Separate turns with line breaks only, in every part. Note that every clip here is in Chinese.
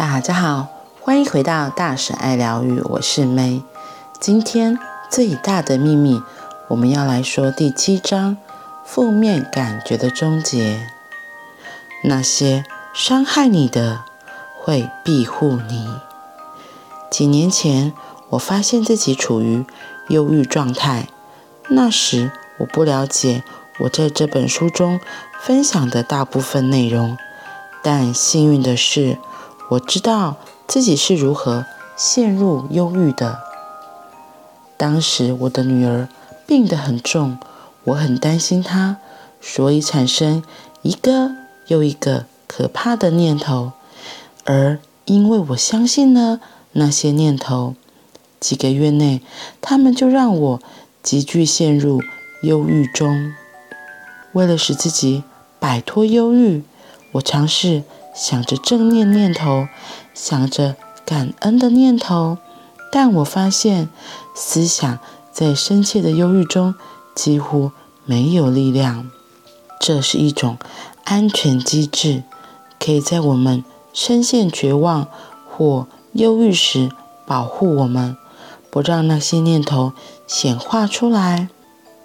大家好，欢迎回到大婶爱疗愈，我是 May。今天最大的秘密，我们要来说第七章：负面感觉的终结。那些伤害你的，会庇护你。几年前，我发现自己处于忧郁状态，那时我不了解我在这本书中分享的大部分内容，但幸运的是，我知道自己是如何陷入忧郁的。当时我的女儿病得很重，我很担心她，所以产生一个又一个可怕的念头。而因为我相信了那些念头，几个月内，他们就让我急剧陷入忧郁中。为了使自己摆脱忧郁，我尝试。想着正念念头，想着感恩的念头，但我发现思想在深切的忧郁中几乎没有力量。这是一种安全机制，可以在我们深陷绝望或忧郁时保护我们，不让那些念头显化出来。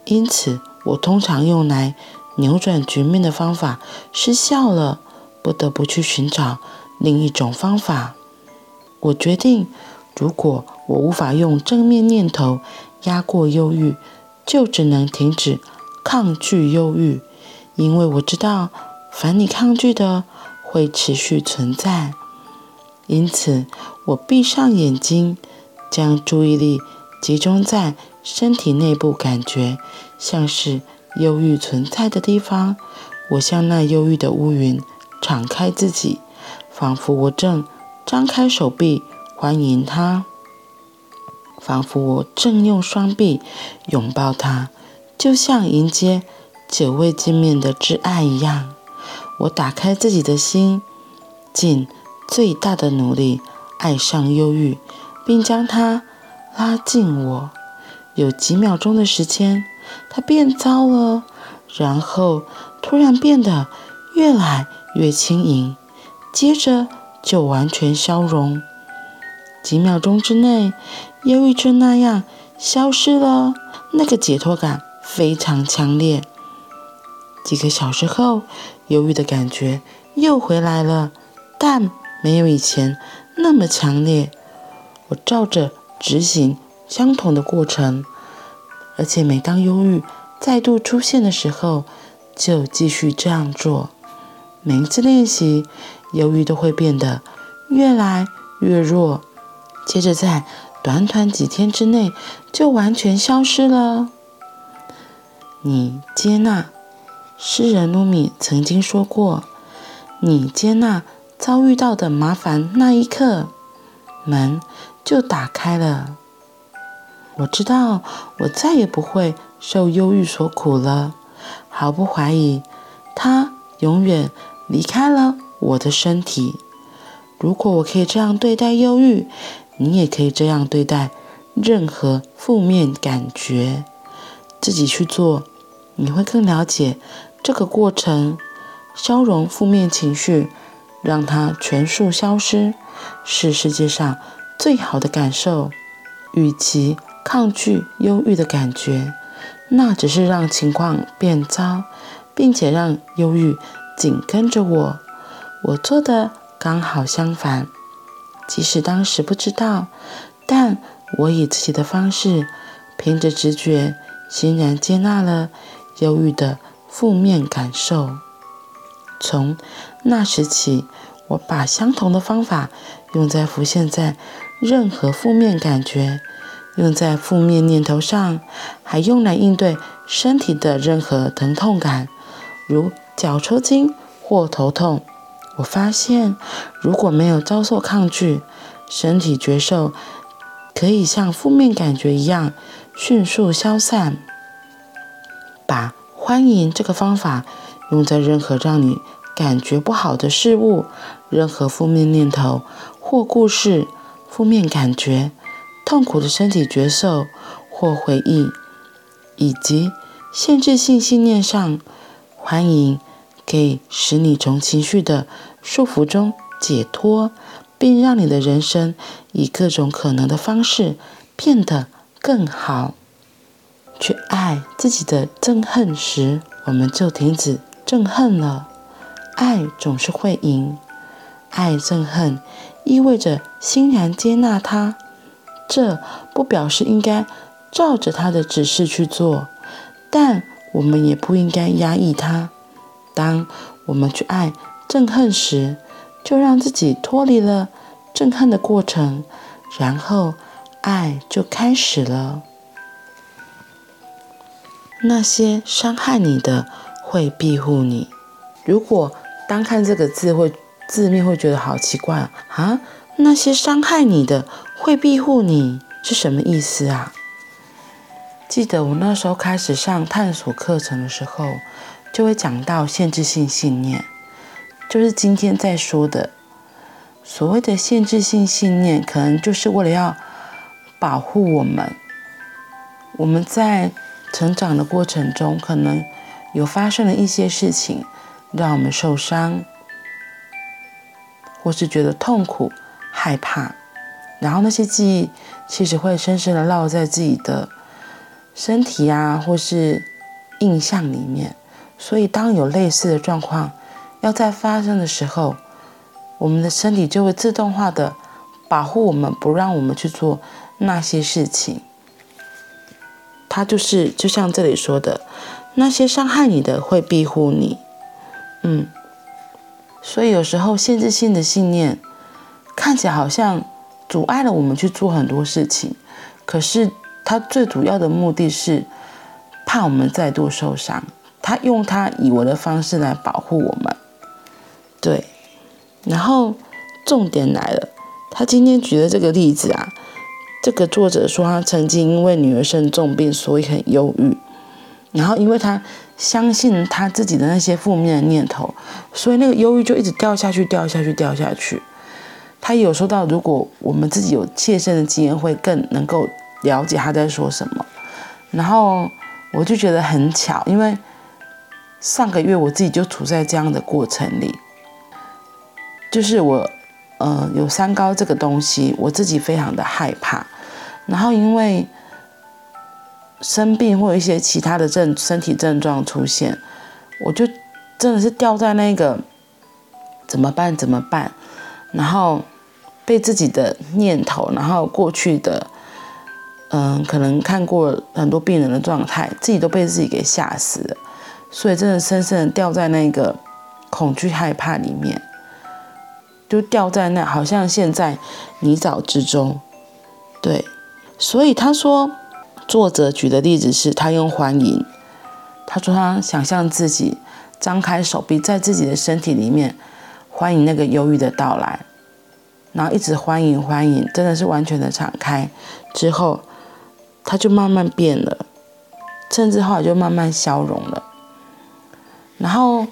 因此，我通常用来扭转局面的方法失效了。不得不去寻找另一种方法。我决定，如果我无法用正面念头压过忧郁，就只能停止抗拒忧郁，因为我知道，凡你抗拒的会持续存在。因此，我闭上眼睛，将注意力集中在身体内部，感觉像是忧郁存在的地方。我向那忧郁的乌云。敞开自己，仿佛我正张开手臂欢迎他，仿佛我正用双臂拥抱他，就像迎接久未见面的挚爱一样。我打开自己的心，尽最大的努力爱上忧郁，并将它拉近我。有几秒钟的时间，它变糟了，然后突然变得越来。越轻盈，接着就完全消融。几秒钟之内，忧郁症那样消失了。那个解脱感非常强烈。几个小时后，忧郁的感觉又回来了，但没有以前那么强烈。我照着执行相同的过程，而且每当忧郁再度出现的时候，就继续这样做。每一次练习，忧郁都会变得越来越弱，接着在短短几天之内就完全消失了。你接纳，诗人鲁米曾经说过：“你接纳遭遇到的麻烦那一刻，门就打开了。”我知道，我再也不会受忧郁所苦了。毫不怀疑，它永远。离开了我的身体。如果我可以这样对待忧郁，你也可以这样对待任何负面感觉。自己去做，你会更了解这个过程。消融负面情绪，让它全数消失，是世界上最好的感受。与其抗拒忧郁的感觉，那只是让情况变糟，并且让忧郁。紧跟着我，我做的刚好相反。即使当时不知道，但我以自己的方式，凭着直觉，欣然接纳了忧郁的负面感受。从那时起，我把相同的方法用在浮现在任何负面感觉，用在负面念头上，还用来应对身体的任何疼痛感，如。脚抽筋或头痛，我发现如果没有遭受抗拒，身体觉受可以像负面感觉一样迅速消散。把欢迎这个方法用在任何让你感觉不好的事物、任何负面念头或故事、负面感觉、痛苦的身体觉受或回忆，以及限制性信念上。欢迎可以使你从情绪的束缚中解脱，并让你的人生以各种可能的方式变得更好。去爱自己的憎恨时，我们就停止憎恨了。爱总是会赢。爱憎恨意味着欣然接纳它，这不表示应该照着他的指示去做，但我们也不应该压抑它。当我们去爱憎恨时，就让自己脱离了憎恨的过程，然后爱就开始了。那些伤害你的会庇护你。如果单看这个字会字面会觉得好奇怪啊！那些伤害你的会庇护你是什么意思啊？记得我那时候开始上探索课程的时候，就会讲到限制性信念，就是今天在说的所谓的限制性信念，可能就是为了要保护我们。我们在成长的过程中，可能有发生了一些事情，让我们受伤，或是觉得痛苦、害怕，然后那些记忆其实会深深的烙在自己的身体啊，或是印象里面。所以，当有类似的状况要再发生的时候，我们的身体就会自动化的保护我们，不让我们去做那些事情。它就是，就像这里说的，那些伤害你的会庇护你，嗯，所以有时候限制性的信念看起来好像阻碍了我们去做很多事情，可是他最主要的目的是怕我们再度受伤，他用他以为的方式来保护我们，对，然后重点来了，他今天举的这个例子啊。这个作者说，他曾经因为女儿生重病，所以很忧郁。然后，因为他相信他自己的那些负面的念头，所以那个忧郁就一直掉下去，掉下去，掉下去。他有说到，如果我们自己有切身的经验，会更能够了解他在说什么。然后我就觉得很巧，因为上个月我自己就处在这样的过程里，就是我呃有三高这个东西，我自己非常的害怕。然后因为生病或一些其他的症身体症状出现，我就真的是掉在那个怎么办怎么办？然后被自己的念头，然后过去的嗯，可能看过很多病人的状态，自己都被自己给吓死了，所以真的深深的掉在那个恐惧害怕里面，就掉在那，好像陷在泥沼之中，对。所以他说，作者举的例子是他用欢迎，他说他想象自己张开手臂，在自己的身体里面欢迎那个忧郁的到来，然后一直欢迎欢迎，真的是完全的敞开之后，他就慢慢变了，甚至后来就慢慢消融了。然后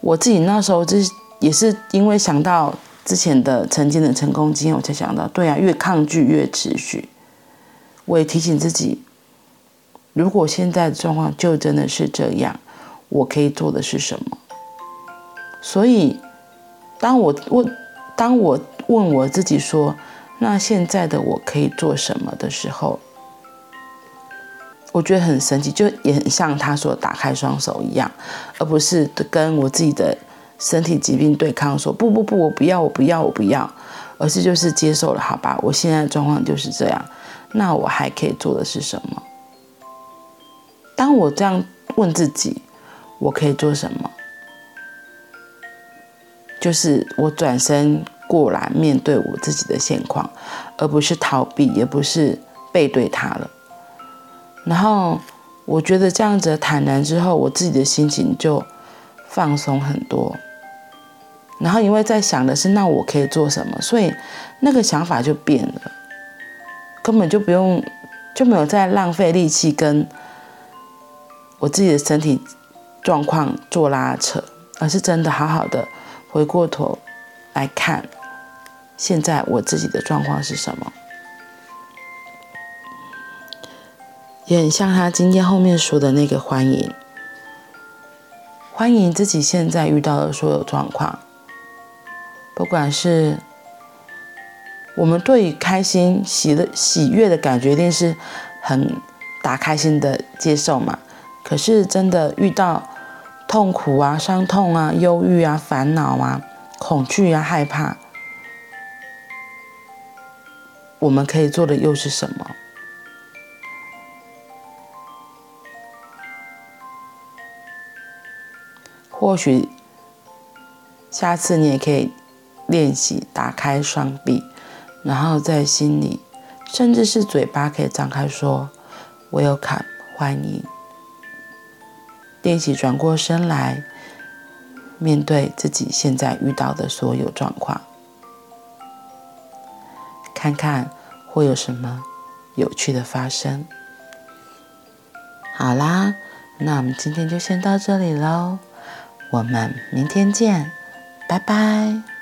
我自己那时候就也是因为想到之前的曾经的成功经验，我才想到，对啊，越抗拒越持续。我也提醒自己，如果现在的状况就真的是这样，我可以做的是什么？所以，当我问，当我问我自己说，那现在的我可以做什么的时候，我觉得很神奇，就也很像他说打开双手一样，而不是跟我自己的身体疾病对抗，说不不不，我不要，我不要，我不要，而是就是接受了，好吧，我现在的状况就是这样。那我还可以做的是什么？当我这样问自己，我可以做什么？就是我转身过来面对我自己的现况，而不是逃避，也不是背对他了。然后我觉得这样子坦然之后，我自己的心情就放松很多。然后因为在想的是，那我可以做什么？所以那个想法就变了。根本就不用，就没有再浪费力气跟我自己的身体状况做拉扯，而是真的好好的回过头来看，现在我自己的状况是什么，也很像他今天后面说的那个欢迎，欢迎自己现在遇到的所有状况，不管是我们对于开心、喜的喜悦的感觉，一定是很打开心的接受嘛。可是真的遇到痛苦啊、伤痛啊、忧郁啊、烦恼啊、恐惧啊、害怕，我们可以做的又是什么？或许下次你也可以练习打开双臂，然后在心里，甚至是嘴巴可以张开说 “Welcome”，欢迎。练习转过身来，面对自己现在遇到的所有状况，看看会有什么有趣的发生。好啦，那我们今天就先到这里喽。我们明天见，拜拜。